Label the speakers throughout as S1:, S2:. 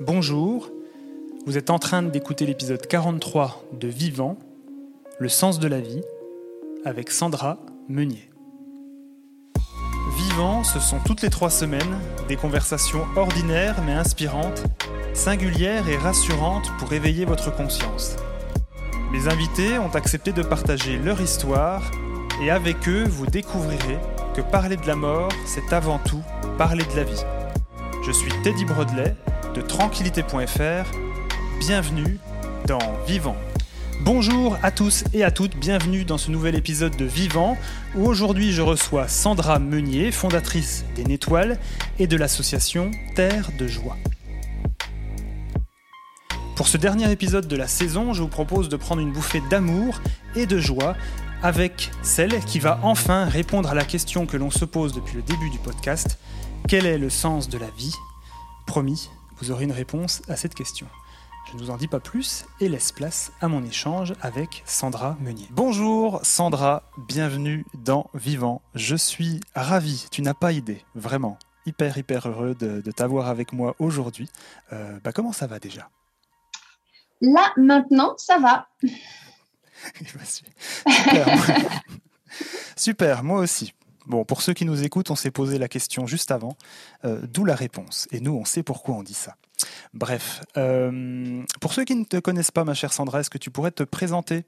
S1: Bonjour, vous êtes en train d'écouter l'épisode 43 de Vivant, le sens de la vie, avec Sandra Meunier. Vivant, ce sont toutes les trois semaines des conversations ordinaires mais inspirantes, singulières et rassurantes pour éveiller votre conscience. Mes invités ont accepté de partager leur histoire et avec eux, vous découvrirez que parler de la mort, c'est avant tout parler de la vie. Je suis Teddy Brodley de tranquillité.fr. Bienvenue dans Vivant. Bonjour à tous et à toutes, bienvenue dans ce nouvel épisode de Vivant où aujourd'hui je reçois Sandra Meunier, fondatrice des Nétoiles et de l'association Terre de Joie. Pour ce dernier épisode de la saison, je vous propose de prendre une bouffée d'amour et de joie avec celle qui va enfin répondre à la question que l'on se pose depuis le début du podcast. Quel est le sens de la vie? Promis, vous aurez une réponse à cette question. Je ne vous en dis pas plus et laisse place à mon échange avec Sandra Meunier. Bonjour Sandra, bienvenue dans Vivant. Je suis ravi, tu n'as pas idée, vraiment, hyper hyper heureux de, t'avoir avec moi aujourd'hui. Euh, bah, comment ça va déjà?
S2: Là, maintenant, ça va.
S1: Super. Super, moi aussi. Bon, pour ceux qui nous écoutent, on s'est posé la question juste avant, euh, d'où la réponse. Et nous, on sait pourquoi on dit ça. Bref, euh, pour ceux qui ne te connaissent pas, ma chère Sandra, est-ce que tu pourrais te présenter?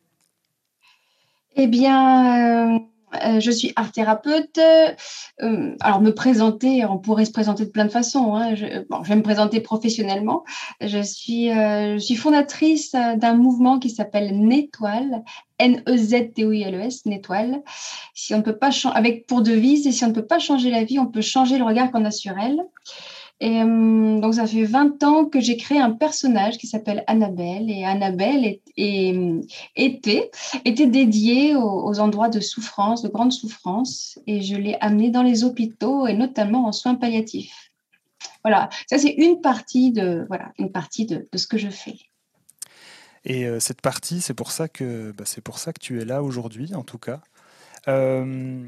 S2: Eh bien, euh, je suis art thérapeute. Euh, alors, me présenter, on pourrait se présenter de plein de façons. Hein. Je, vais me présenter professionnellement. Je suis, euh, je fondatrice d'un mouvement qui s'appelle Nétoile, N-E-Z-T-O-I-L-E-S, Nétoile. Si on ne peut pas avec pour devise, et si on ne peut pas changer la vie, on peut changer le regard qu'on a sur elle. Et euh, donc, ça fait 20 ans que j'ai créé un personnage qui s'appelle Annabelle. Et Annabelle était, était dédiée aux, endroits de souffrance, de grande souffrance. Et je l'ai amenée dans les hôpitaux et notamment en soins palliatifs. Voilà, ça c'est une partie de voilà une partie de, ce que je fais.
S1: Et euh, cette partie, c'est pour ça que bah, pour ça que tu es là aujourd'hui, en tout cas. Euh,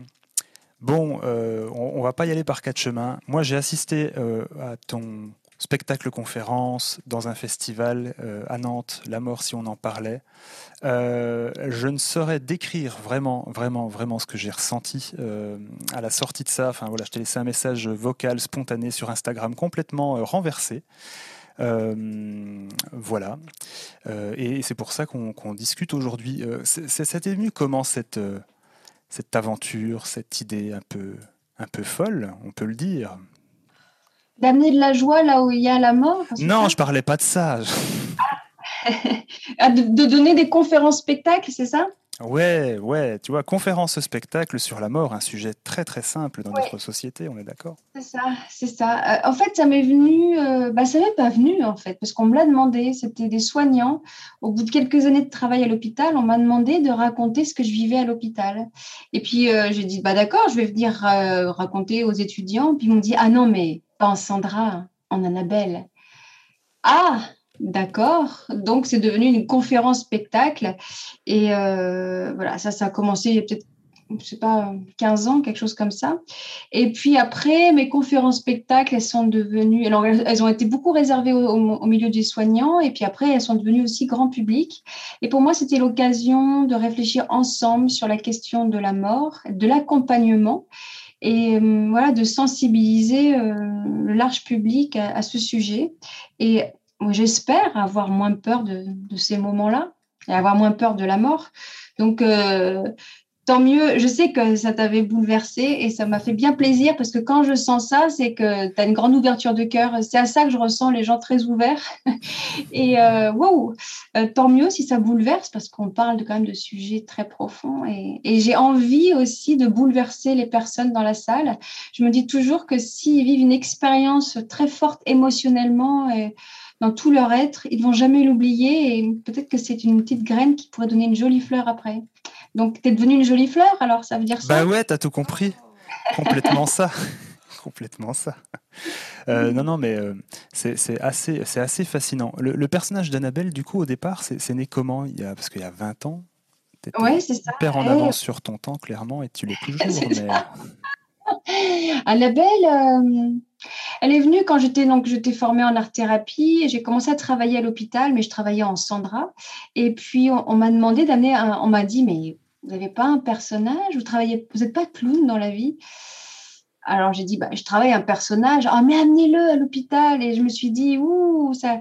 S1: Bon, euh, on, ne va pas y aller par quatre chemins. Moi, j'ai assisté euh, à ton spectacle conférence dans un festival euh, à Nantes, La mort si on en parlait. je ne saurais décrire vraiment, vraiment, vraiment ce que j'ai ressenti à la sortie de ça. Enfin voilà, je t'ai laissé un message vocal spontané sur Instagram complètement renversé. voilà. et c'est pour ça qu'on discute aujourd'hui. C'était venu comment cette cette aventure, cette idée un peu, un peu folle, on peut le dire.
S2: D'amener de la joie là où il y a la mort
S1: Non, je parlais pas de ça.
S2: Ah, de, de, donner des conférences spectacles, c'est ça?
S1: Ouais, ouais, tu vois, conférence spectacle sur la mort, un sujet très très simple dans notre société, on est d'accord?
S2: C'est ça, c'est ça. Euh, en fait, ça m'est venu, euh, bah, ça m'est pas venu en fait, parce qu'on me l'a demandé. C'était des soignants. Au bout de quelques années de travail à l'hôpital, on m'a demandé de raconter ce que je vivais à l'hôpital. Et puis euh, j'ai dit, bah d'accord, je vais venir raconter aux étudiants. Puis ils m'ont dit, ah non, mais pas en Sandra, en Annabelle. Ah, D'accord. Donc, c'est devenu une conférence spectacle. Et euh, voilà, ça, ça a commencé il y a peut-être, je sais pas, 15 ans, quelque chose comme ça. Et puis après, mes conférences spectacles, elles sont devenues, alors elles ont été beaucoup réservées au, milieu des soignants. Et puis après, elles sont devenues aussi grand public. Et pour moi, c'était l'occasion de réfléchir ensemble sur la question de la mort, de l'accompagnement et euh, voilà de sensibiliser euh, le large public à, à, ce sujet et j'espère avoir moins peur de, ces moments-là et avoir moins peur de la mort. Donc, euh, tant mieux. Je sais que ça t'avait bouleversé et ça m'a fait bien plaisir parce que quand je sens ça, c'est que tu as une grande ouverture de cœur. C'est à ça que je ressens les gens très ouverts. et euh, wow, euh, tant mieux si ça bouleverse parce qu'on parle quand même de sujets très profonds. Et, et j'ai envie aussi de bouleverser les personnes dans la salle. Je me dis toujours que s'ils vivent une expérience très forte émotionnellement, et, dans tout leur être. Ils ne vont jamais l'oublier et peut-être que c'est une petite graine qui pourrait donner une jolie fleur après. Donc, tu es devenue une jolie fleur, alors ça veut dire
S1: ça? Bah ouais, tu as tout compris. Complètement ça. Complètement ça. Euh, non, non, mais euh, c'est assez, assez fascinant. Le, personnage d'Annabelle, du coup, au départ, c'est né comment? Il y a, Parce qu'il y a 20 ans,
S2: tu étais
S1: hyper en avance sur ton temps, clairement, et tu l'es toujours. mais...
S2: Annabelle, euh, elle est venue quand j'étais donc j'étais formée en art thérapie. J'ai commencé à travailler à l'hôpital, mais je travaillais en Sandra. Et puis on, m'a demandé d'amener, on m'a dit mais vous n'avez pas un personnage? Vous travaillez, vous n'êtes pas clown dans la vie? Alors j'ai dit, bah, je travaille un personnage, ah, mais amenez-le à l'hôpital. Et je me suis dit, ouh, ça,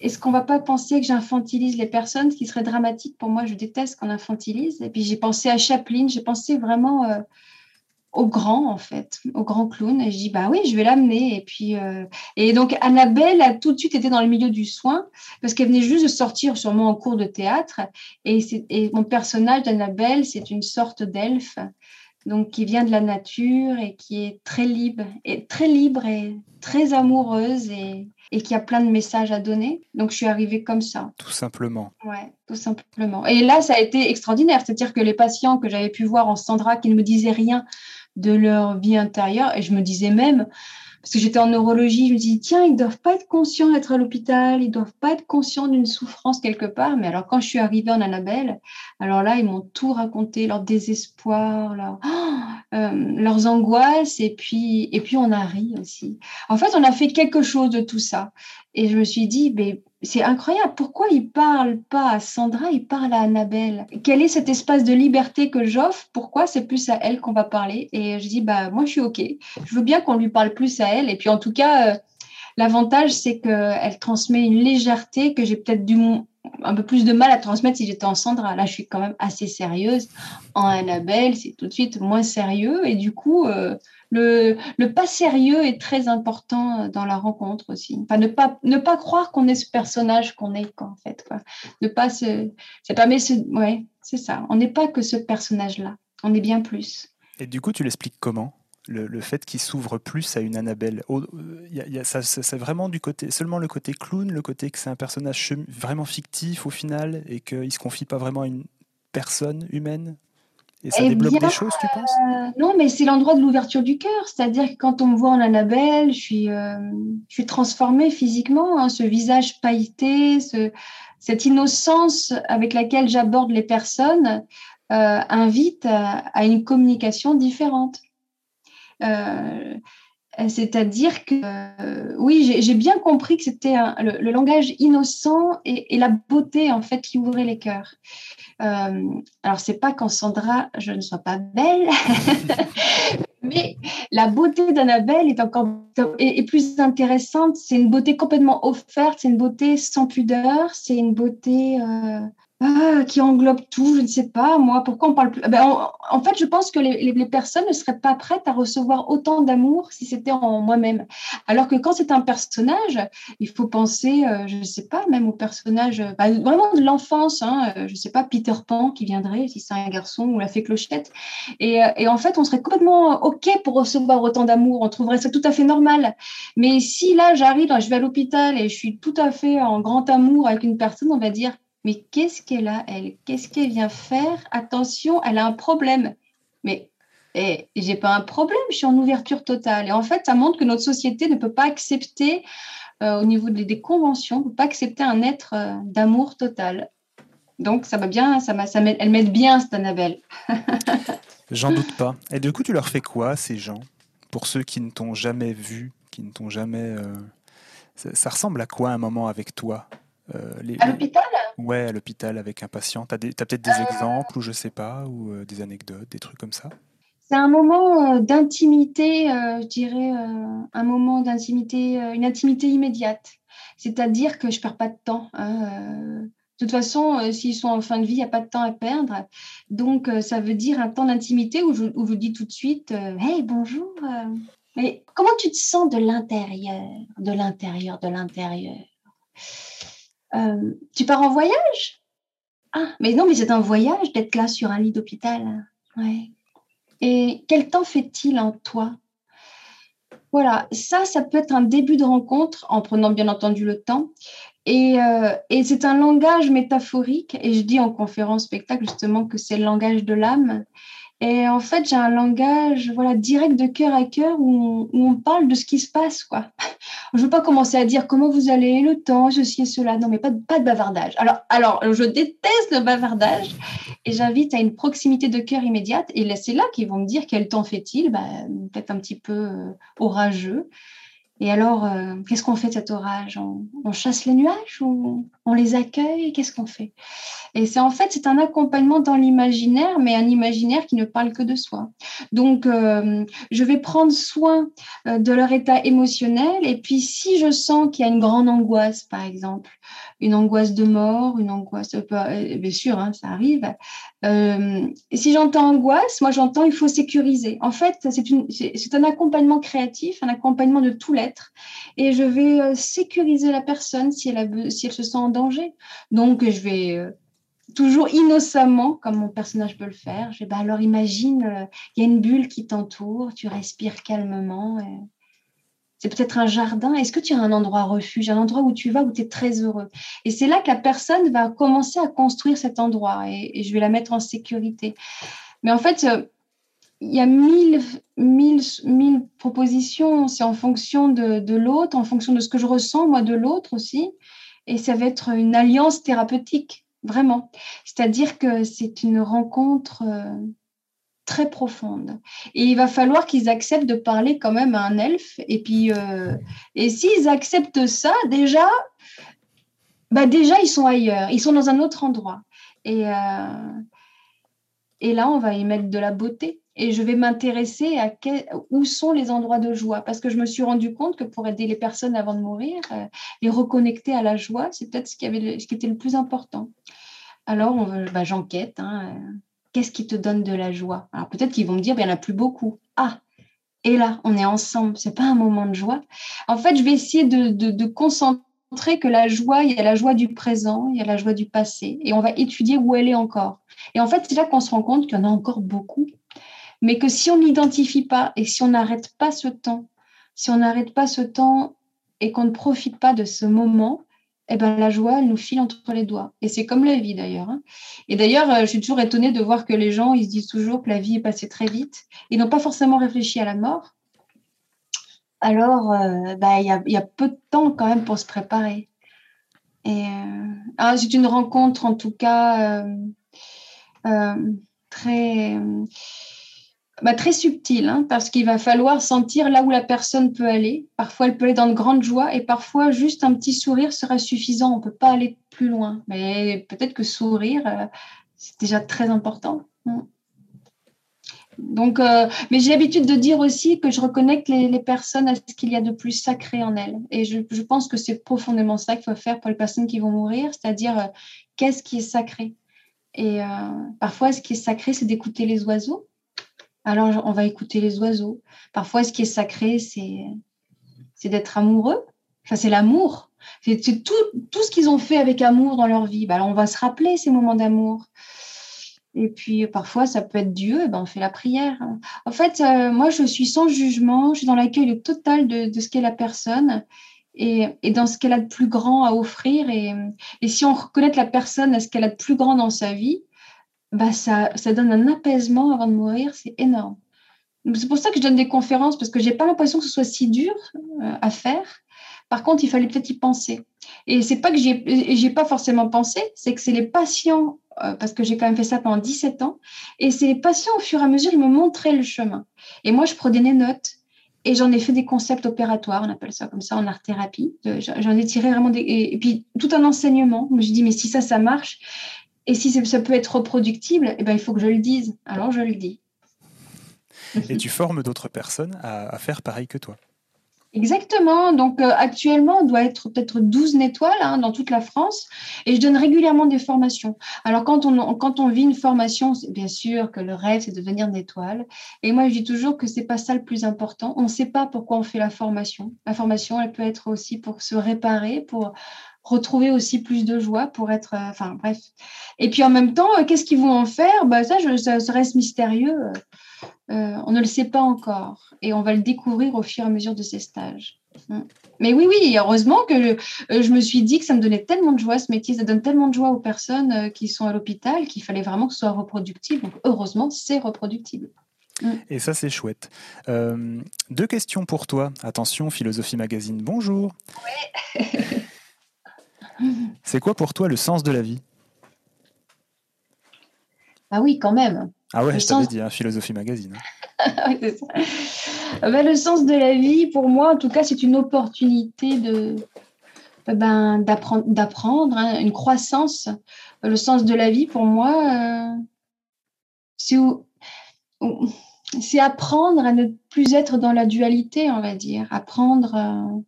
S2: est-ce qu'on va pas penser que j'infantilise les personnes, ce qui serait dramatique pour moi Je déteste qu'on infantilise. Et puis j'ai pensé à Chaplin, j'ai pensé vraiment euh, au grand en fait, au grand clown. Et je dis bah oui, je vais l'amener. Et puis euh, et donc Annabelle a tout de suite été dans le milieu du soin parce qu'elle venait juste de sortir sûrement en cours de théâtre. Et, et mon personnage d'Annabelle, c'est une sorte d'elfe donc qui vient de la nature et qui est très libre et très libre et très amoureuse et, et qui a plein de messages à donner. Donc je suis arrivée comme ça.
S1: Tout simplement.
S2: Ouais, tout simplement. Et là, ça a été extraordinaire. C'est-à-dire que les patients que j'avais pu voir en Sandra qui ne me disaient rien de leur vie intérieure, et je me disais même, parce que j'étais en neurologie, je me dis, tiens, ils doivent pas être conscients d'être à l'hôpital, ils doivent pas être conscients d'une souffrance quelque part. Mais alors, quand je suis arrivée en Annabelle, alors là, ils m'ont tout raconté, leur désespoir, leur, euh, leurs angoisses, et puis, et puis on a ri aussi. En fait, on a fait quelque chose de tout ça. Et je me suis dit, mais c'est incroyable. Pourquoi il parle pas à Sandra, il parle à Annabelle? Quel est cet espace de liberté que j'offre? Pourquoi c'est plus à elle qu'on va parler? Et je dis, bah moi je suis ok. Je veux bien qu'on lui parle plus à elle. Et puis en tout cas, euh, l'avantage c'est qu'elle transmet une légèreté que j'ai peut-être un peu plus de mal à transmettre si j'étais en Sandra. Là, je suis quand même assez sérieuse. En Annabelle, c'est tout de suite moins sérieux. Et du coup, euh, le, pas sérieux est très important euh, dans la rencontre aussi. Enfin, ne pas, ne pas croire qu'on est ce personnage qu'on est, en fait. Quoi. Ne pas se. C'est pas, mais ouais, c'est ça. On n'est pas que ce personnage-là. On est bien plus.
S1: Et du coup, tu l'expliques comment le, fait qu'il s'ouvre plus à une Annabelle? Il y a, ça, c'est vraiment du côté, seulement le côté clown, le côté que c'est un personnage vraiment fictif au final et qu'il se confie pas vraiment à une personne humaine? Et ça eh des choses, tu penses?
S2: euh, Non, mais c'est l'endroit de l'ouverture du cœur. C'est-à-dire que quand on me voit en Annabelle, je suis, euh, je suis transformée physiquement. Hein, ce visage pailleté, ce, cette innocence avec laquelle j'aborde les personnes euh, invite à, une communication différente. C'est-à-dire que oui, j'ai bien compris que c'était le, langage innocent et, la beauté en fait qui ouvrait les cœurs. Euh, alors, c'est pas qu'en Sandra, je ne sois pas belle, mais la beauté d'Annabelle est encore plus intéressante. C'est une beauté complètement offerte, c'est une beauté sans pudeur, c'est une beauté euh, ah, qui englobe tout, je ne sais pas, moi, pourquoi on parle plus ben, en, fait, je pense que les, personnes ne seraient pas prêtes à recevoir autant d'amour si c'était en moi-même. Alors que quand c'est un personnage, il faut penser, euh, je ne sais pas, même au personnage, euh, bah, vraiment de l'enfance, hein, euh, je ne sais pas, Peter Pan qui viendrait, si c'est un garçon, ou la fée Clochette. Et, et, en fait, on serait complètement OK pour recevoir autant d'amour, on trouverait ça tout à fait normal. Mais si là, j'arrive, je vais à l'hôpital et je suis tout à fait en grand amour avec une personne, on va dire, mais qu'est-ce qu'elle a, elle? Qu'est-ce qu'elle vient faire? Attention, elle a un problème. Mais et eh, j'ai pas un problème, je suis en ouverture totale. Et en fait, ça montre que notre société ne peut pas accepter, euh, au niveau des, conventions, ne peut pas accepter un être euh, d'amour total. Donc, ça va bien, ça, ça elle m'aide bien, cette Annabelle.
S1: J'en doute pas. Et du coup, tu leur fais quoi, ces gens? Pour ceux qui ne t'ont jamais vu, qui ne t'ont jamais. Euh, ça, ressemble à quoi un moment avec toi?
S2: À l'hôpital?
S1: Ouais, à l'hôpital avec un patient. Tu as, peut-être des euh. exemples ou je sais pas, ou euh, des anecdotes, des trucs comme ça?
S2: C'est un moment euh, d'intimité, je dirais, un moment d'intimité, une intimité immédiate. C'est-à-dire que je perds pas de temps. Hein, de toute façon, s'ils sont en fin de vie, il n'y a pas de temps à perdre. Donc, ça veut dire un temps d'intimité où je, où je dis tout de suite Hey, bonjour. mais comment tu te sens de l'intérieur De l'intérieur, de l'intérieur? Euh, tu pars en voyage? Ah, mais non, mais c'est un voyage d'être là sur un lit d'hôpital. Ouais. Et quel temps fait-il en toi? Voilà, ça, ça peut être un début de rencontre en prenant bien entendu le temps. Et, euh, et c'est un langage métaphorique. Et je dis en conférence spectacle justement que c'est le langage de l'âme. Et en fait, j'ai un langage voilà, direct de cœur à cœur où, on parle de ce qui se passe. Quoi. Je ne veux pas commencer à dire comment vous allez, le temps, ceci et cela. Non, mais pas, pas de bavardage. Alors, alors, je déteste le bavardage. et j'invite à une proximité de cœur immédiate. Et c'est là qu'ils vont me dire quel temps fait-il ben, Peut-être un petit peu orageux. Et alors, euh, qu'est-ce qu'on fait de cet orage? On, chasse les nuages ou on les accueille? Qu'est-ce qu'on fait? Et c'est en fait, c'est un accompagnement dans l'imaginaire, mais un imaginaire qui ne parle que de soi. Donc, euh, je vais prendre soin euh, de leur état émotionnel. Et puis, si je sens qu'il y a une grande angoisse, par exemple, une angoisse de mort, une angoisse, bien sûr, hein, ça arrive. et si j'entends angoisse, moi j'entends il faut sécuriser. En fait, c'est un accompagnement créatif, un accompagnement de tout l'être et je vais euh, sécuriser la personne si elle, se sent en danger. Donc, je vais euh, toujours innocemment, comme mon personnage peut le faire, je vais, bah, alors imagine, euh, il y a une bulle qui t'entoure, tu respires calmement. C'est peut-être un jardin. Est-ce que tu as un endroit refuge, un endroit où tu vas, où tu es très heureux? Et c'est là que la personne va commencer à construire cet endroit et, je vais la mettre en sécurité. Mais en fait, il y a mille, mille, mille propositions. C'est en fonction de, de l'autre, en fonction de ce que je ressens, moi, de l'autre aussi. Et ça va être une alliance thérapeutique, vraiment. C'est-à-dire que c'est une rencontre euh, très profonde. Et il va falloir qu'ils acceptent de parler quand même à un elfe. Et puis, euh, et s'ils acceptent ça, déjà, bah déjà, ils sont ailleurs. Ils sont dans un autre endroit. Et, euh, et là, on va y mettre de la beauté et je vais m'intéresser à où sont les endroits de joie parce que je me suis rendu compte que pour aider les personnes avant de mourir, euh, les reconnecter à la joie, c'est peut-être ce, qui avait ce qui était le plus important. Alors, bah, j'enquête. Hein, euh, Qu'est-ce qui te donne de la joie? Alors peut-être qu'ils vont me dire, ben, il n'y en a plus beaucoup. Ah, et là, on est ensemble. C'est pas un moment de joie. En fait, je vais essayer de, de, de concentrer que la joie, il y a la joie du présent, il y a la joie du passé, et on va étudier où elle est encore. Et en fait, c'est là qu'on se rend compte qu'il y en a encore beaucoup mais que si on n'identifie pas et si on n'arrête pas ce temps, si on n'arrête pas ce temps et qu'on ne profite pas de ce moment, eh ben, la joie, elle nous file entre les doigts. Et c'est comme la vie d'ailleurs. Hein. Et d'ailleurs, euh, je suis toujours étonnée de voir que les gens, ils se disent toujours que la vie est passée très vite. Ils n'ont pas forcément réfléchi à la mort. Alors, euh, bah, il y, a, peu de temps quand même pour se préparer. Euh, ah, c'est une rencontre en tout cas très bah, très subtil, hein, parce qu'il va falloir sentir là où la personne peut aller. Parfois, elle peut aller dans de grandes joies et parfois, juste un petit sourire sera suffisant. On ne peut pas aller plus loin. Mais peut-être que sourire, euh, c'est déjà très important. Mm. Donc, euh, mais j'ai l'habitude de dire aussi que je reconnecte les, personnes à ce qu'il y a de plus sacré en elles. Et je, pense que c'est profondément ça qu'il faut faire pour les personnes qui vont mourir, c'est-à-dire euh, qu'est-ce qui est sacré? Et parfois, ce qui est sacré, c'est d'écouter les oiseaux alors on va écouter les oiseaux. Parfois, ce qui est sacré, c'est, c'est d'être amoureux. Enfin, c'est l'amour. C'est, tout, tout, ce qu'ils ont fait avec amour dans leur vie. Ben, alors, on va se rappeler ces moments d'amour. Et puis, parfois, ça peut être Dieu, ben, on fait la prière. En fait, euh, moi, je suis sans jugement, je suis dans l'accueil total de, de ce qu'est la personne et, et, dans ce qu'elle a de plus grand à offrir. Et, et si on reconnaît la personne à ce qu'elle a de plus grand dans sa vie, bah ça, ça donne un apaisement avant de mourir, c'est énorme. C'est pour ça que je donne des conférences, parce que j'ai pas l'impression que ce soit si dur euh, à faire. Par contre, il fallait peut-être y penser. Et c'est pas que j'ai pas forcément pensé, c'est que c'est les patients, euh, parce que j'ai quand même fait ça pendant 17 ans, et c'est les patients, au fur et à mesure, ils me montraient le chemin. Et moi, je prenais des notes, et j'en ai fait des concepts opératoires, on appelle ça comme ça en art-thérapie. J'en ai tiré vraiment des... Et, puis, tout un enseignement. Je me dis, mais si ça, ça marche, et si ça peut être reproductible, eh ben, il faut que je le dise. Alors je le dis.
S1: Et tu formes d'autres personnes à, faire pareil que toi.
S2: Exactement. Donc euh, actuellement, on doit être peut-être 12 étoiles hein, dans toute la France et je donne régulièrement des formations. Alors quand on, quand on vit une formation, bien sûr que le rêve, c'est de devenir une étoile. Et moi, je dis toujours que c'est pas ça le plus important. On ne sait pas pourquoi on fait la formation. La formation, elle peut être aussi pour se réparer, pour retrouver aussi plus de joie pour être, euh, enfin bref. Et puis en même temps, euh, qu'est-ce qu'ils vont en faire? Bah, ça, je, ça, reste mystérieux. Euh, on ne le sait pas encore et on va le découvrir au fur et à mesure de ces stages. Mm. Mais oui, oui, heureusement que je, me suis dit que ça me donnait tellement de joie ce métier, ça donne tellement de joie aux personnes qui sont à l'hôpital qu'il fallait vraiment que ce soit reproductible. Donc heureusement, c'est reproductible.
S1: Mm. Et ça, c'est chouette. deux questions pour toi. Attention, Philosophie Magazine, bonjour. Ouais. C'est quoi pour toi le sens de la vie?
S2: Ah oui, quand même.
S1: Ah ouais, je t'avais dit, hein, Philosophie Magazine.
S2: oui, c'est ça. Ben, le sens de la vie, pour moi, en tout cas, c'est une opportunité de, ben, d'apprendre, hein, une croissance. Le sens de la vie, pour moi, euh, c'est apprendre à ne plus être dans la dualité, on va dire. Apprendre. Euh,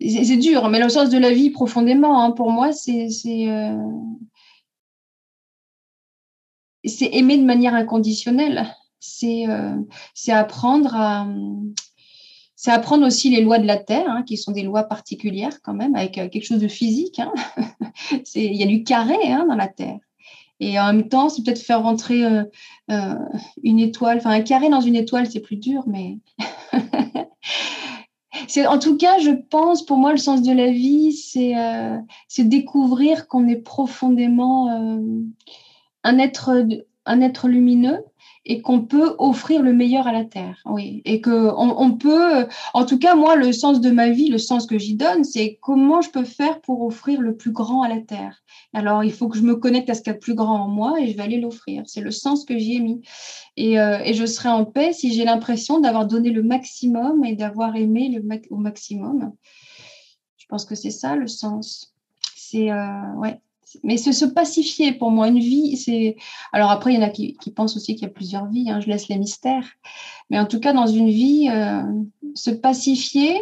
S2: c'est dur, mais le sens de la vie profondément, hein, pour moi, c'est euh, aimer de manière inconditionnelle. C'est apprendre à c'est apprendre aussi les lois de la Terre, hein, qui sont des lois particulières quand même, avec euh, quelque chose de physique. Hein. Il y a du carré dans la Terre. Et en même temps, c'est peut-être faire rentrer euh, euh, une étoile. Enfin, un carré dans une étoile, c'est plus dur, mais. en tout cas, je pense, pour moi, le sens de la vie, c'est, c'est découvrir qu'on est profondément un, être, un être lumineux et qu'on peut offrir le meilleur à la terre. Oui, et que on, peut, en tout cas moi, le sens de ma vie, le sens que j'y donne, c'est comment je peux faire pour offrir le plus grand à la terre. Alors il faut que je me connecte à ce qu'il y a de plus grand en moi et je vais aller l'offrir. C'est le sens que j'y ai mis. Et, euh, et, je serai en paix si j'ai l'impression d'avoir donné le maximum et d'avoir aimé le au maximum. Je pense que c'est ça le sens. C'est euh, ouais, mais se pacifier pour moi. Une vie, c'est. Alors après, il y en a qui, pensent aussi qu'il y a plusieurs vies. Hein, je laisse les mystères. Mais en tout cas, dans une vie, euh, se pacifier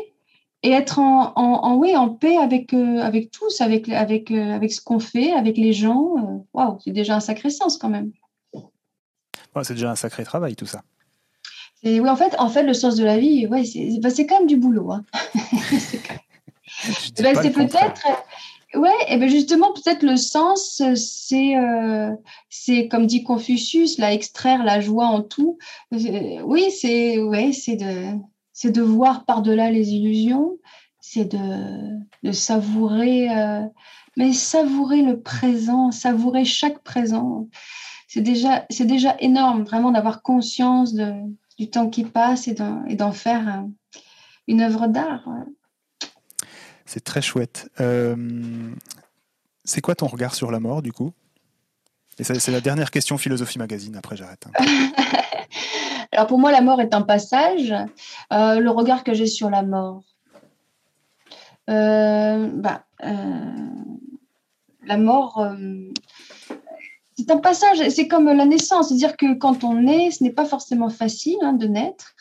S2: et être en, en, oui, en paix avec, euh, avec tous, avec, avec, euh, avec ce qu'on fait, avec les gens. Waouh, c'est déjà un sacré sens quand même.
S1: c'est déjà un sacré travail, tout ça.
S2: Et oui, en fait, en fait, le sens de la vie, ouais, c'est bah, quand même du boulot. Hein. c'est bah, peut-être Ouais, et ben justement, peut-être le sens, c'est, euh, c'est comme dit Confucius, là, extraire la joie en tout. Euh, oui, c'est, ouais, c'est de, c'est de voir par-delà les illusions, c'est de, de savourer, euh, mais savourer le présent, savourer chaque présent. C'est déjà, c'est déjà énorme, vraiment, d'avoir conscience de, du temps qui passe et d'en, et d'en faire une œuvre d'art.
S1: C'est très chouette. Euh, c'est quoi ton regard sur la mort, du coup? C'est la dernière question Philosophie Magazine, après j'arrête. Hein.
S2: Alors pour moi, la mort est un passage. Euh, le regard que j'ai sur la mort, euh, bah, la mort, c'est un passage, c'est comme la naissance, c'est-à-dire que quand on naît, ce n'est pas forcément facile hein, de naître.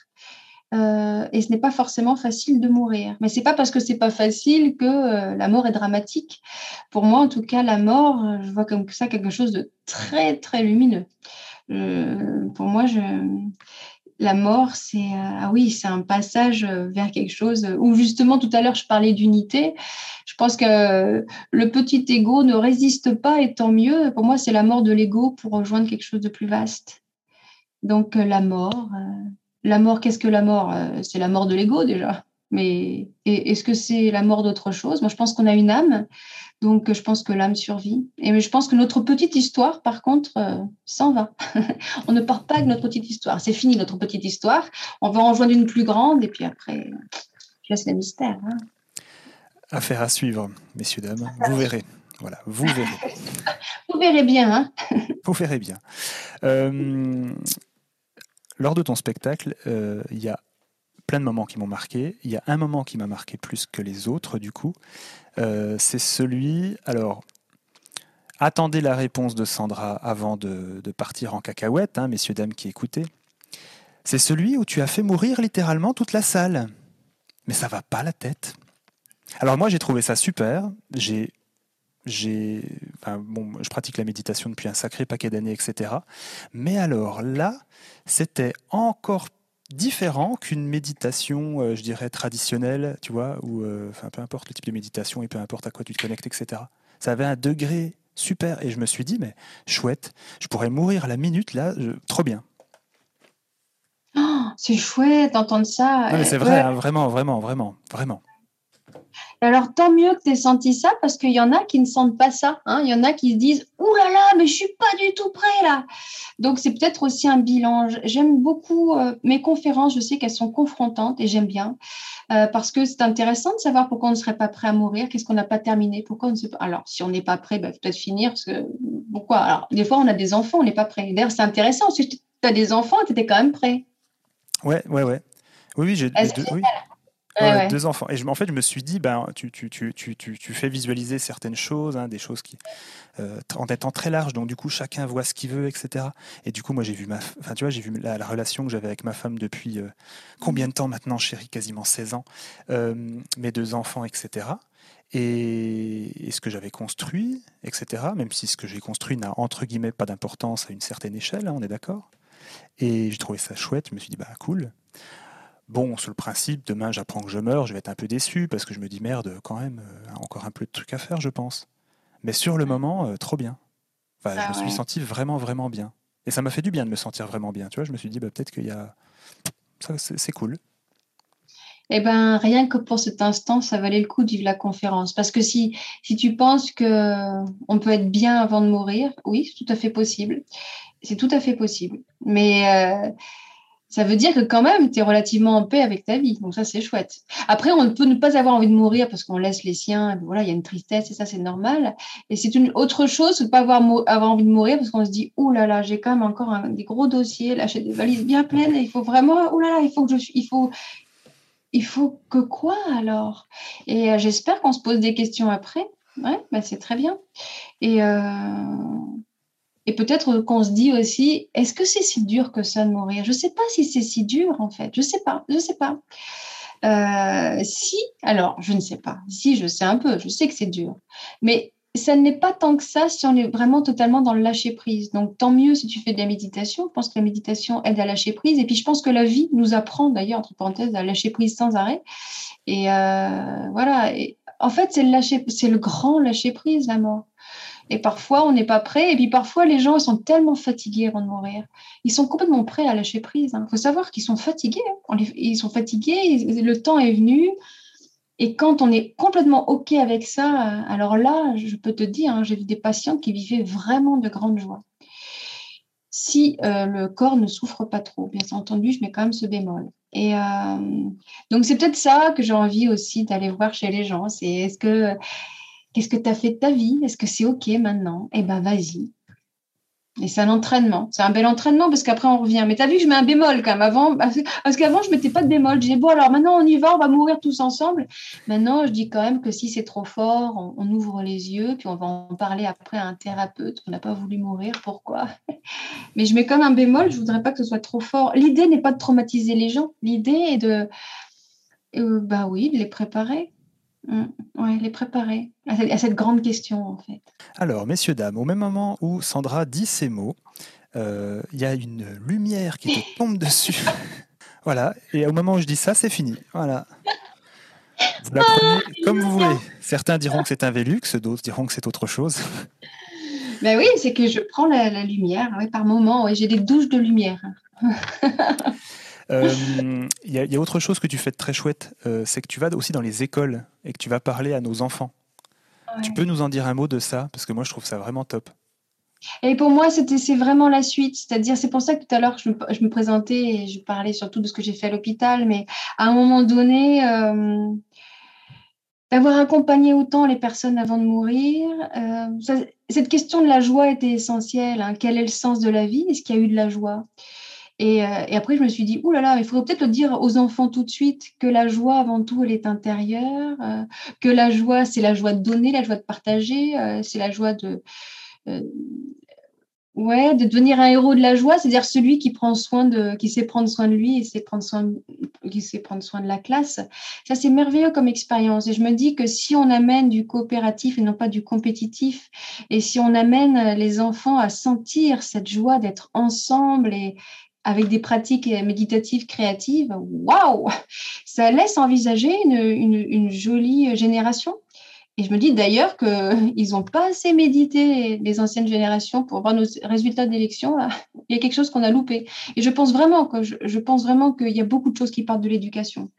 S2: Euh, et ce n'est pas forcément facile de mourir. Mais c'est pas parce que c'est pas facile que euh, la mort est dramatique. Pour moi, en tout cas, la mort, euh, je vois comme ça quelque chose de très très lumineux. pour moi, la mort, c'est ah oui, c'est un passage vers quelque chose où justement tout à l'heure je parlais d'unité. Je pense que le petit ego ne résiste pas et tant mieux. Pour moi, c'est la mort de l'ego pour rejoindre quelque chose de plus vaste. Donc la mort, la mort, qu'est-ce que la mort? Euh, C'est la mort de l'ego déjà. Mais est-ce que c'est la mort d'autre chose? Moi, je pense qu'on a une âme, donc je pense que l'âme survit. Et je pense que notre petite histoire, par contre, euh, s'en va. on ne part pas avec notre petite histoire. C'est fini notre petite histoire. On va en rejoindre une plus grande, et puis après, je laisse le mystère. Hein.
S1: Affaire à suivre, messieurs, dames. Vous verrez. Voilà, vous verrez.
S2: vous verrez bien. Hein
S1: vous verrez bien. Euh, lors de ton spectacle, euh, il y a plein de moments qui m'ont marqué. Il y a un moment qui m'a marqué plus que les autres, du coup. Euh, c'est celui. Alors, attendez la réponse de Sandra avant de, partir en cacahuète, hein, messieurs, dames qui écoutez. C'est celui où tu as fait mourir littéralement toute la salle. Mais ça va pas la tête. Alors moi j'ai trouvé ça super. J'ai j'ai, bon, je pratique la méditation depuis un sacré paquet d'années, etc. Mais alors là, c'était encore différent qu'une méditation, euh, je dirais, traditionnelle, tu vois, ou euh, enfin, peu importe le type de méditation et peu importe à quoi tu te connectes, etc. Ça avait un degré super et je me suis dit, mais chouette, je pourrais mourir à la minute là, trop bien.
S2: Oh, c'est chouette d'entendre ça.
S1: c'est vrai, hein, vraiment, vraiment, vraiment, vraiment.
S2: Alors, tant mieux que tu aies senti ça parce qu'il y en a qui ne sentent pas ça. Hein. Il y en a qui se disent Ouh là là, mais je suis pas du tout prêt là. Donc, c'est peut-être aussi un bilan. J'aime beaucoup euh, mes conférences. Je sais qu'elles sont confrontantes et j'aime bien euh, parce que c'est intéressant de savoir pourquoi on ne serait pas prêt à mourir, qu'est-ce qu'on n'a pas terminé, pourquoi on ne sait pas. Alors, si on n'est pas prêt, bah, peut-être finir. Parce que, pourquoi? Alors, des fois, on a des enfants, on n'est pas prêt. D'ailleurs, c'est intéressant. Si tu as des enfants, tu étais quand même prêt.
S1: Ouais, ouais, ouais. Oui, oui, j'ai deux, enfants. Et je, en fait, je me suis dit, ben, tu, tu, tu, tu fais visualiser certaines choses, hein, des choses qui, euh, en étant très large, donc du coup, chacun voit ce qu'il veut, etc. Et du coup, moi, j'ai vu ma, enfin, tu vois, j'ai vu la, relation que j'avais avec ma femme depuis euh, combien de temps maintenant, chérie, quasiment 16 ans, euh, mes deux enfants, etc. Et, et, ce que j'avais construit, etc. Même si ce que j'ai construit n'a entre guillemets pas d'importance à une certaine échelle, hein, on est d'accord. Et j'ai trouvé ça chouette. Je me suis dit, bah cool. Bon, sur le principe, demain j'apprends que je meurs, je vais être un peu déçu parce que je me dis merde, quand même, euh, encore un peu de trucs à faire, je pense. Mais sur le moment, euh, trop bien. Enfin, je ah me suis senti vraiment, vraiment bien. Et ça m'a fait du bien de me sentir vraiment bien. Tu vois, je me suis dit, bah, peut-être qu'il y a. Ça, c'est cool.
S2: Eh ben, rien que pour cet instant, ça valait le coup de vivre la conférence. Parce que si, si tu penses que on peut être bien avant de mourir, oui, c'est tout à fait possible. C'est tout à fait possible. Mais euh, ça veut dire que quand même, tu es relativement en paix avec ta vie. Donc ça, c'est chouette. Après, on peut ne pas avoir envie de mourir parce qu'on laisse les siens. Voilà, il y a une tristesse et ça, c'est normal. Et c'est une autre chose que de pas avoir, envie de mourir parce qu'on se dit, oh là là, j'ai quand même encore des gros dossiers, là, j'ai des valises bien pleines. Il faut vraiment, oh là là, il faut que je, il faut, il faut que quoi alors? Et euh, j'espère qu'on se pose des questions après. Ouais, bah, c'est très bien. Et euh, et peut-être qu'on se dit aussi, est-ce que c'est si dur que ça de mourir? Je ne sais pas si c'est si dur en fait. Je ne sais pas. Je ne sais pas. Euh, si, alors je ne sais pas. Si, je sais un peu. Je sais que c'est dur. Mais ça n'est pas tant que ça si on est vraiment totalement dans le lâcher prise. Donc tant mieux si tu fais de la méditation. Je pense que la méditation aide à lâcher prise. Et puis je pense que la vie nous apprend d'ailleurs, entre parenthèses, à lâcher prise sans arrêt. Et euh, voilà. En fait, c'est le c'est le grand lâcher prise, la mort. Et parfois, on n'est pas prêt. Et puis parfois, les gens sont tellement fatigués avant de mourir. Ils sont complètement prêts à lâcher prise. Il hein. faut savoir qu'ils sont fatigués. Ils sont fatigués. Le temps est venu. Et quand on est complètement OK avec ça, alors là, je peux te dire, hein, j'ai vu des patients qui vivaient vraiment de grande joie. Si euh, le corps ne souffre pas trop, bien entendu, je mets quand même ce bémol. Et euh, donc, c'est peut-être ça que j'ai envie aussi d'aller voir chez les gens. C'est est-ce que Qu'est-ce que tu as fait de ta vie? Est-ce que c'est OK maintenant? Eh bien, vas-y. Et c'est un entraînement. C'est un bel entraînement parce qu'après, on revient. Mais tu as vu, je mets un bémol quand même avant. Parce qu'avant, je ne mettais pas de bémol. Je disais, bon, alors maintenant, on y va, on va mourir tous ensemble. Maintenant, je dis quand même que si c'est trop fort, on, ouvre les yeux, puis on va en parler après à un thérapeute. On n'a pas voulu mourir. Pourquoi? Mais je mets comme un bémol. Je ne voudrais pas que ce soit trop fort. L'idée n'est pas de traumatiser les gens. L'idée est de, euh, bah oui, de les préparer. Mm. Oui, les préparer à cette, grande question, en fait.
S1: Alors, messieurs, dames, au même moment où Sandra dit ces mots, euh, il y a une lumière qui te tombe dessus. voilà, et au moment où je dis ça, c'est fini. Voilà. Vous la prenez comme vous voulez. Certains diront que c'est un Vélux, d'autres diront que c'est autre chose.
S2: Ben oui, c'est que je prends la, lumière par moment. j'ai des douches de lumière.
S1: Il euh, y, a autre chose que tu fais de très chouette, euh, c'est que tu vas aussi dans les écoles et que tu vas parler à nos enfants. Tu peux nous en dire un mot de ça? Parce que moi, je trouve ça vraiment top.
S2: Et pour moi, c'est vraiment la suite. C'est-à-dire, c'est pour ça que tout à l'heure, je, me présentais et je parlais surtout de ce que j'ai fait à l'hôpital. Mais à un moment donné, euh, d'avoir accompagné autant les personnes avant de mourir, cette question de la joie était essentielle. Hein. Quel est le sens de la vie? Est-ce qu'il y a eu de la joie? Euh, et, après, je me suis dit, oulala, là là, il faudrait peut-être le dire aux enfants tout de suite que la joie, avant tout, elle est intérieure, euh, que la joie, c'est la joie de donner, la joie de partager, euh, c'est la joie de, ouais, de devenir un héros de la joie, c'est-à-dire celui qui prend soin de, qui sait prendre soin de lui et sait prendre soin, qui sait prendre soin de la classe. Ça, c'est merveilleux comme expérience. Et je me dis que si on amène du coopératif et non pas du compétitif, et si on amène les enfants à sentir cette joie d'être ensemble et, avec des pratiques méditatives créatives, waouh, ça laisse envisager une, jolie génération. Et je me dis d'ailleurs qu'ils n'ont pas assez médité les anciennes générations pour voir nos résultats d'élection. Il y a quelque chose qu'on a loupé. Et je pense vraiment que je, pense vraiment qu'il y a beaucoup de choses qui partent de l'éducation.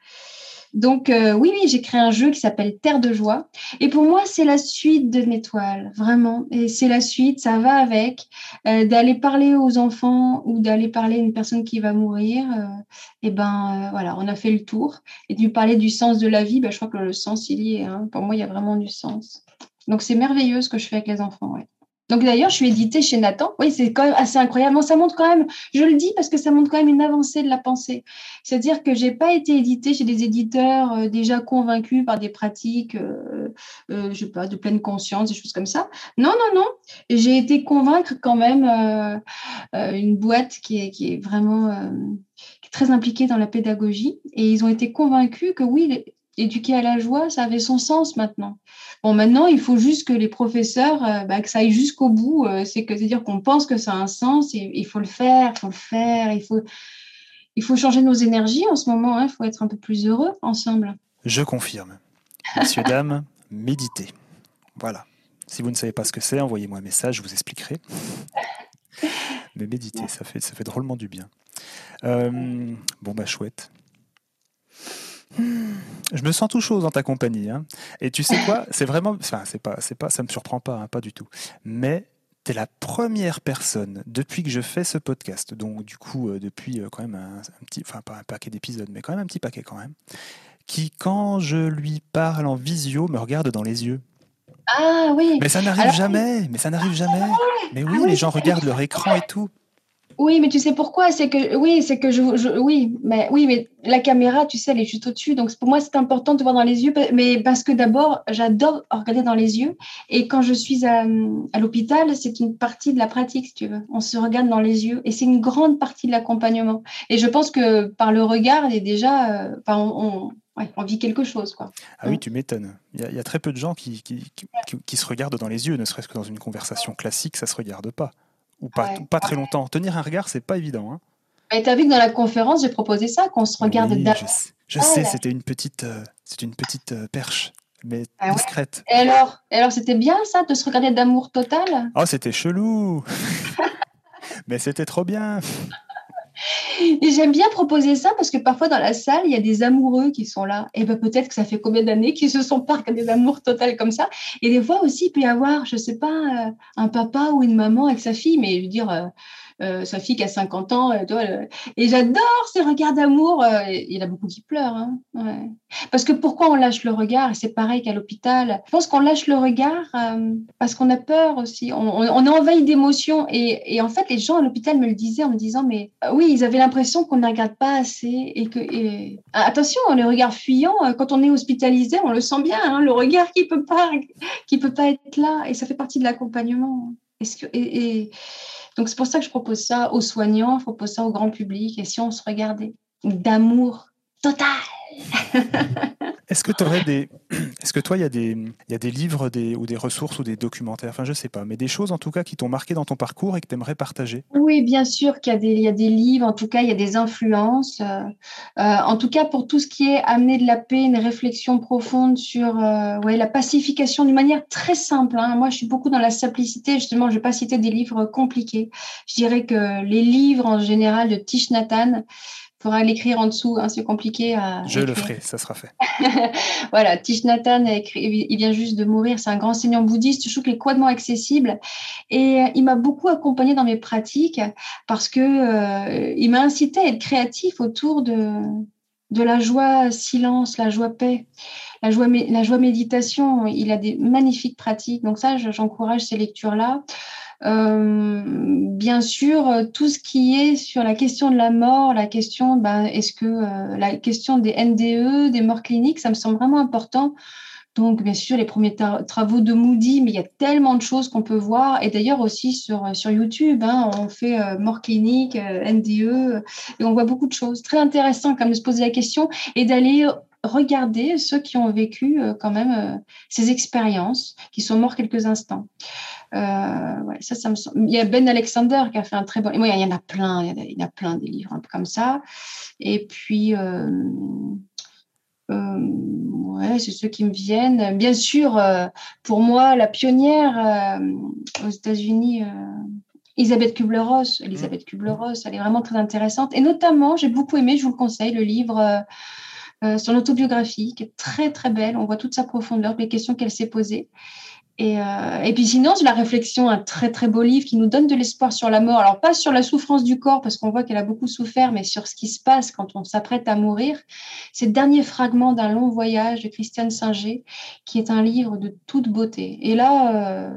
S2: Donc oui, oui, j'ai créé un jeu qui s'appelle Terre de joie. Et pour moi, c'est la suite de Nettoile, vraiment. Et c'est la suite, ça va avec. d'aller parler aux enfants ou d'aller parler à une personne qui va mourir, et ben voilà, on a fait le tour. Et de lui parler du sens de la vie, ben, je crois que le sens, il y est. Hein. Pour moi, il y a vraiment du sens. Donc c'est merveilleux ce que je fais avec les enfants. Ouais. Donc d'ailleurs, je suis éditée chez Nathan. Oui, c'est quand même assez incroyable. ça montre quand même, je le dis parce que ça montre quand même une avancée de la pensée. C'est-à-dire que j'ai pas été éditée chez des éditeurs euh, déjà convaincus par des pratiques, euh, euh, je sais pas, de pleine conscience, des choses comme ça. Non, non, non. J'ai été convaincre quand même une boîte qui est, qui est vraiment très impliquée dans la pédagogie et ils ont été convaincus que oui, éduquer à la joie, ça avait son sens maintenant. Bon, maintenant, il faut juste que les professeurs, euh, bah, que ça aille jusqu'au bout. Euh, c'est que c'est-à-dire qu'on pense que ça a un sens et il faut le faire, il faut le faire, il faut, il faut changer nos énergies en ce moment. Il hein, faut être un peu plus heureux ensemble.
S1: Je confirme. Messieurs, dames, méditez. Voilà. Si vous ne savez pas ce que c'est, envoyez-moi un message, je vous expliquerai. Mais méditer, ça fait, ça fait drôlement du bien. Euh, bon, bah chouette. Je me sens tout chaud dans ta compagnie. Hein. Et tu sais quoi? C'est vraiment. Enfin, c'est pas, c'est pas, ça me surprend pas, hein, pas du tout. Mais tu es la première personne depuis que je fais ce podcast, donc du coup, euh, depuis euh, quand même un, petit. Enfin, pas un paquet d'épisodes, mais quand même un petit paquet quand même. Qui, quand je lui parle en visio, me regarde dans les yeux.
S2: Ah oui.
S1: Mais ça n'arrive jamais. Mais ça n'arrive jamais. Ah mais oui, ah les gens regardent leur écran et tout.
S2: Oui, mais tu sais pourquoi? C'est que oui, c'est que je, oui, mais oui, mais la caméra, tu sais, elle est juste au-dessus. Donc pour moi, c'est important de voir dans les yeux, mais parce que d'abord, j'adore regarder dans les yeux. Et quand je suis à, l'hôpital, c'est une partie de la pratique, si tu veux. On se regarde dans les yeux, et c'est une grande partie de l'accompagnement. Et je pense que par le regard, est déjà, euh, on, vit quelque chose. Quoi.
S1: Ah oui, tu m'étonnes. Il, y, a très peu de gens qui, qui, qui se regardent dans les yeux, ne serait-ce que dans une conversation classique, ça ne se regarde pas ou pas, pas très longtemps. Tenir un regard, c'est pas évident. Hein.
S2: Mais tu as vu que dans la conférence, j'ai proposé ça, qu'on se regarde
S1: oui, Je, sais, c'était une petite, euh, c'est une petite euh, perche, mais ah discrète.
S2: Et alors, et alors c'était bien ça, de se regarder d'amour total?
S1: Oh, c'était chelou Mais c'était trop bien
S2: et j'aime bien proposer ça parce que parfois dans la salle, il y a des amoureux qui sont là. Et ben peut-être que ça fait combien d'années qu'ils se sont pas des amours total comme ça. Et des fois aussi, il peut y avoir, je sais pas, euh, un papa ou une maman avec sa fille, mais je veux dire, euh, euh, sa fille qui a 50 ans. Euh, et j'adore ces regards d'amour. Euh, il y en a beaucoup qui pleurent. Hein, parce que pourquoi on lâche le regard c'est pareil qu'à l'hôpital. Je pense qu'on lâche le regard parce qu'on a peur aussi. On, est envahi d'émotions. Et, en fait, les gens à l'hôpital me le disaient en me disant, mais oui, ils avaient l'impression qu'on ne regarde pas assez. Et que, attention, le regard fuyant, quand on est hospitalisé, on le sent bien. Hein, le regard qui peut pas, peut pas être là. Et ça fait partie de l'accompagnement. Et, donc c'est pour ça que je propose ça aux soignants, je propose ça au grand public. Et si on se regardait d'amour total
S1: Est-ce que tu aurais des. Est-ce que toi, il y, a des, y a des livres ou des ressources ou des documentaires, enfin, je sais pas, mais des choses en tout cas qui t'ont marqué dans ton parcours et que tu aimerais partager?
S2: Oui, bien sûr qu'il y, y a des livres, en tout cas, il y a des influences. Euh, euh, en tout cas, pour tout ce qui est amener de la paix, une réflexion profonde sur euh, ouais, la pacification d'une manière très simple. Hein. Moi, je suis beaucoup dans la simplicité. Justement, je ne vais pas citer des livres compliqués. Je dirais que les livres en général de Tish Nathan, faudra l'écrire en dessous, hein, c'est compliqué à.
S1: Je le ferai, ça sera fait.
S2: voilà, Tish Nathan, il vient juste de mourir, c'est un grand enseignant bouddhiste, je trouve qu'il est quadement accessible. Et euh, il m'a beaucoup accompagné dans mes pratiques parce que euh, il m'a incité à être créatif autour de, de la joie silence, la joie paix, la joie, la joie méditation. Il a des magnifiques pratiques. Donc ça, j'encourage ces lectures-là. Euh, bien sûr, tout ce qui est sur la question de la mort, la question, ben, est-ce que euh, la question des NDE, des morts cliniques, ça me semble vraiment important. Donc, bien sûr, les premiers travaux de Moody, mais il y a tellement de choses qu'on peut voir. Et d'ailleurs aussi sur, sur YouTube, hein, on fait euh, mort clinique, NDE, et on voit beaucoup de choses. Très intéressant quand même de se poser la question et d'aller regarder ceux qui ont vécu quand même ces expériences, qui sont morts quelques instants. Euh, ouais, ça, ça me... Il y a Ben Alexander qui a fait un très bon. il y en a plein, il y en a, plein des livres un peu comme ça. Et puis, euh, euh, ouais, c'est ceux qui me viennent. Bien sûr, pour moi, la pionnière aux États-Unis. Elisabeth Kubler-Ross, Elisabeth mmh. Kubler-Ross, elle est vraiment très intéressante. Et notamment, j'ai beaucoup aimé, je vous le conseille, le livre son autobiographie, qui est très très belle. On voit toute sa profondeur, les questions qu'elle s'est posées. Et, euh, et, puis sinon, la réflexion, un très très beau livre qui nous donne de l'espoir sur la mort. Alors pas sur la souffrance du corps, parce qu'on voit qu'elle a beaucoup souffert, mais sur ce qui se passe quand on s'apprête à mourir. C'est le dernier fragment d'un long voyage de Christiane Singer, qui est un livre de toute beauté. Et là, euh,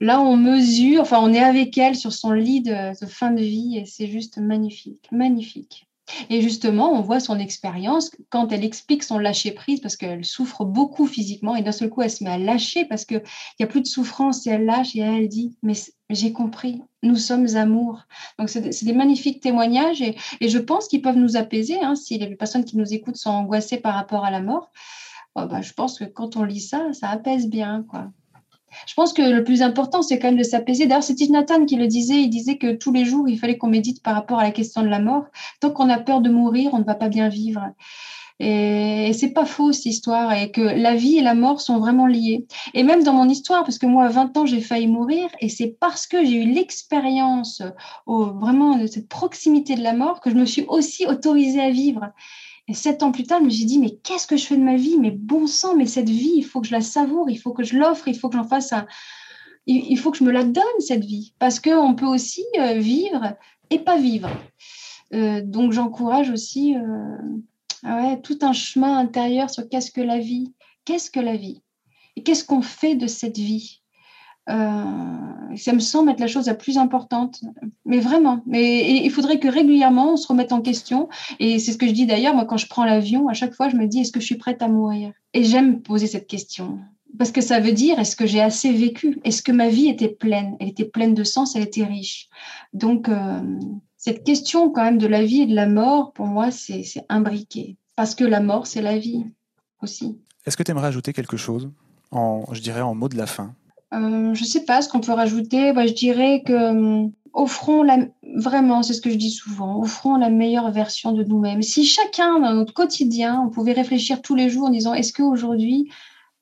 S2: là on mesure, enfin on est avec elle sur son lit de fin de vie, et c'est juste magnifique, magnifique. Et justement, on voit son expérience quand elle explique son lâcher prise parce qu'elle souffre beaucoup physiquement et d'un seul coup, elle se met à lâcher parce qu'il n'y a plus de souffrance et elle lâche et elle dit Mais j'ai compris, nous sommes amour. Donc, c'est des, magnifiques témoignages et, je pense qu'ils peuvent nous apaiser. Hein, si les personnes qui nous écoutent sont angoissées par rapport à la mort, oh, bah, je pense que quand on lit ça, ça apaise bien. quoi. Je pense que le plus important, c'est quand même de s'apaiser. D'ailleurs, c'est Nathan qui le disait. Il disait que tous les jours, il fallait qu'on médite par rapport à la question de la mort. Tant qu'on a peur de mourir, on ne va pas bien vivre. Et, c'est pas faux cette histoire, et que la vie et la mort sont vraiment liées. Et même dans mon histoire, parce que moi, à 20 ans, j'ai failli mourir, et c'est parce que j'ai eu l'expérience vraiment de cette proximité de la mort que je me suis aussi autorisée à vivre. Et sept ans plus tard, je me suis dit, mais qu'est-ce que je fais de ma vie? Mais bon sang, mais cette vie, il faut que je la savoure, il faut que je l'offre, il faut que j'en fasse un... Il faut que je me la donne, cette vie. Parce qu'on peut aussi euh, vivre et pas vivre. Euh, donc j'encourage aussi euh, tout un chemin intérieur sur qu'est-ce que la vie? Qu'est-ce que la vie? Et qu'est-ce qu'on fait de cette vie? Euh, ça me semble être la chose la plus importante. Mais vraiment, mais il faudrait que régulièrement on se remette en question. Et c'est ce que je dis d'ailleurs, moi quand je prends l'avion, à chaque fois je me dis est-ce que je suis prête à mourir? Et j'aime poser cette question. Parce que ça veut dire, est-ce que j'ai assez vécu? Est-ce que ma vie était pleine? Elle était pleine de sens, elle était riche. Donc, euh, cette question quand même de la vie et de la mort, pour moi, c'est imbriqué. Parce que la mort, c'est la vie aussi.
S1: Est-ce que tu aimerais ajouter quelque chose, en, je dirais en mot de la fin?
S2: Euh, je ne sais pas ce qu'on peut rajouter. Bah, je dirais que euh, offrons la, vraiment, c'est ce que je dis souvent, offrons la meilleure version de nous-mêmes. Si chacun dans notre quotidien, on pouvait réfléchir tous les jours en disant est-ce qu'aujourd'hui,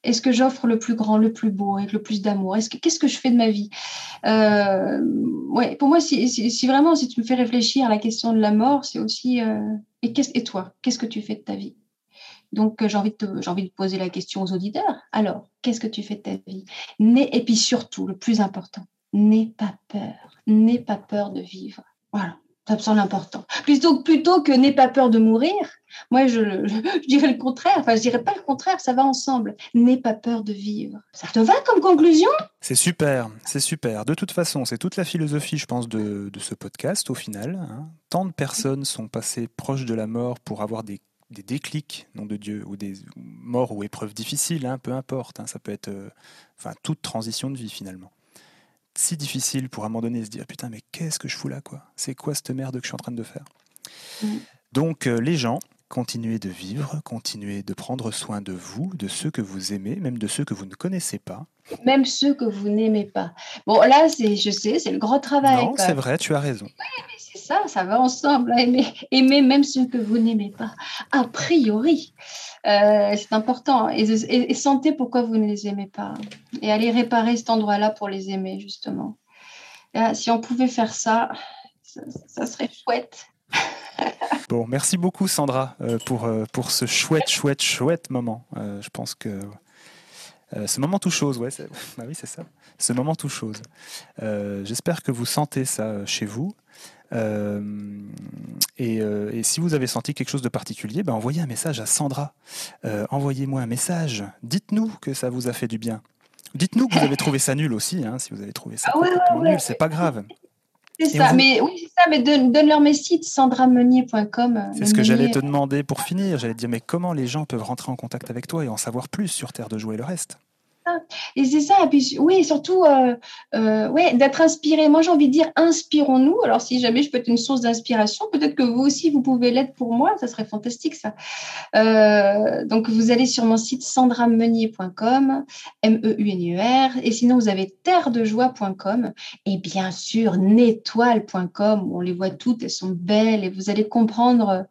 S2: est-ce que j'offre le plus grand, le plus beau, avec le plus d'amour? Est-ce que qu'est-ce que je fais de ma vie? Euh, pour moi, si, vraiment, si tu me fais réfléchir à la question de la mort, c'est aussi et, et toi, qu'est-ce que tu fais de ta vie? Donc, euh, j'ai envie, de poser la question aux auditeurs. Alors, qu'est-ce que tu fais de ta vie? Et puis surtout, le plus important, n'aie pas peur. N'aie pas peur de vivre. Voilà, ça me semble important. Plutôt, plutôt que n'aie pas peur de mourir, moi, je, dirais le contraire. Enfin, je dirais pas le contraire, ça va ensemble. N'aie pas peur de vivre. Ça te va comme conclusion?
S1: C'est super, c'est super. De toute façon, c'est toute la philosophie, je pense, de, ce podcast au final. Hein. Tant de personnes sont passées proches de la mort pour avoir des des déclics, nom de Dieu, ou des morts ou épreuves difficiles, hein, peu importe. Hein, ça peut être euh, enfin, toute transition de vie finalement. Si difficile pour à un moment donné se dire putain, mais qu'est-ce que je fous là quoi? C'est quoi cette merde que je suis en train de faire? Mm. Donc euh, les gens, continuez de vivre, continuez de prendre soin de vous, de ceux que vous aimez, même de ceux que vous ne connaissez pas.
S2: Même ceux que vous n'aimez pas. Bon, là, c'est, je sais, c'est le gros travail.
S1: Non, c'est vrai, tu as raison.
S2: Oui, mais c'est ça, ça va ensemble. Aimer, aimer même ceux que vous n'aimez pas. A priori, euh, c'est important. Et, et, sentez pourquoi vous ne les aimez pas. Et allez réparer cet endroit-là pour les aimer, justement. si on pouvait faire ça, ça serait chouette.
S1: Bon, merci beaucoup Sandra euh, pour, euh, pour ce chouette, chouette, chouette moment. Euh, je pense que ce moment tout chose, ouais, bah oui, c'est ça. Ce moment tout chose. J'espère que vous sentez ça chez vous. Et, si vous avez senti quelque chose de particulier, ben envoyez un message à Sandra. Envoyez-moi un message. Dites-nous que ça vous a fait du bien. Dites-nous que vous avez trouvé ça nul aussi, hein, si vous avez trouvé ça ah nul, c'est pas grave.
S2: C'est ça, mais oui, c'est ça, mais donne, leur mes sites, sandrameunier.com. Euh,
S1: c'est ce que j'allais te demander pour finir. J'allais te dire, mais comment les gens peuvent rentrer en contact avec toi et en savoir plus sur Terre de Joie et le reste?
S2: Et c'est ça, oui, surtout euh, euh, d'être inspiré. Moi, j'ai envie de dire inspirons-nous. Alors, si jamais je peux être une source d'inspiration, peut-être que vous aussi, vous pouvez l'être pour moi. Ça serait fantastique, ça. Euh, donc, vous allez sur mon site sandrameunier.com, M-E-U-N-E-R, et sinon, vous avez terredejoie.com, et bien sûr, nétoile.com, où on les voit toutes, elles sont belles, et vous allez comprendre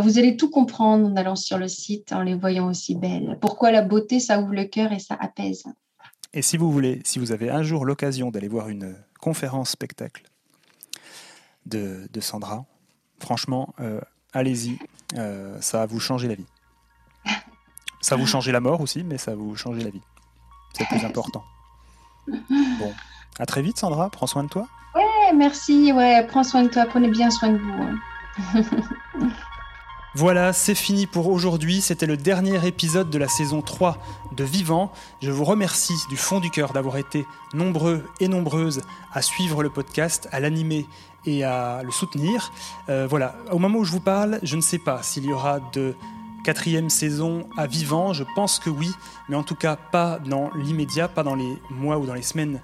S2: vous allez tout comprendre en allant sur le site, en les voyant aussi belles. Pourquoi la beauté, ça ouvre le cœur et ça apaise.
S1: Et si vous voulez, si vous avez un jour l'occasion d'aller voir une conférence spectacle de, Sandra, franchement, euh, allez-y, ça va vous changer la vie. Ça va vous changer la mort aussi, mais ça va vous changer la vie. C'est le plus important. Bon, à très vite Sandra, prends soin de toi.
S2: Ouais, merci, ouais, prends soin de toi, prenez bien soin de vous. Hein.
S1: Voilà, c'est fini pour aujourd'hui. C'était le dernier épisode de la saison 3 de Vivant. Je vous remercie du fond du cœur d'avoir été nombreux et nombreuses à suivre le podcast, à l'animer et à le soutenir. Euh, voilà, au moment où je vous parle, je ne sais pas s'il y aura de quatrième saison à Vivant. Je pense que oui, mais en tout cas pas dans l'immédiat, pas dans les mois ou dans les semaines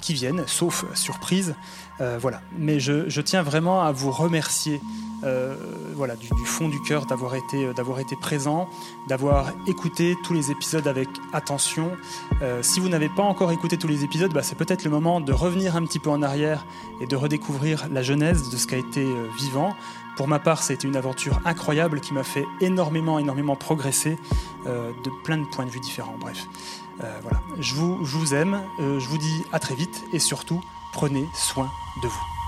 S1: qui viennent, sauf surprise. Euh, voilà. Mais je, tiens vraiment à vous remercier euh, voilà, du, fond du cœur d'avoir été, d'avoir été présent, d'avoir écouté tous les épisodes avec attention. si vous n'avez pas encore écouté tous les épisodes, bah, c'est peut-être le moment de revenir un petit peu en arrière et de redécouvrir la genèse de ce qu'a été Vivant. Pour ma part, c'était une aventure incroyable qui m'a fait énormément, énormément progresser de plein de points de vue différents. Bref. Euh, voilà, je vous, je vous aime, euh, je vous dis à très vite et surtout, prenez soin de vous.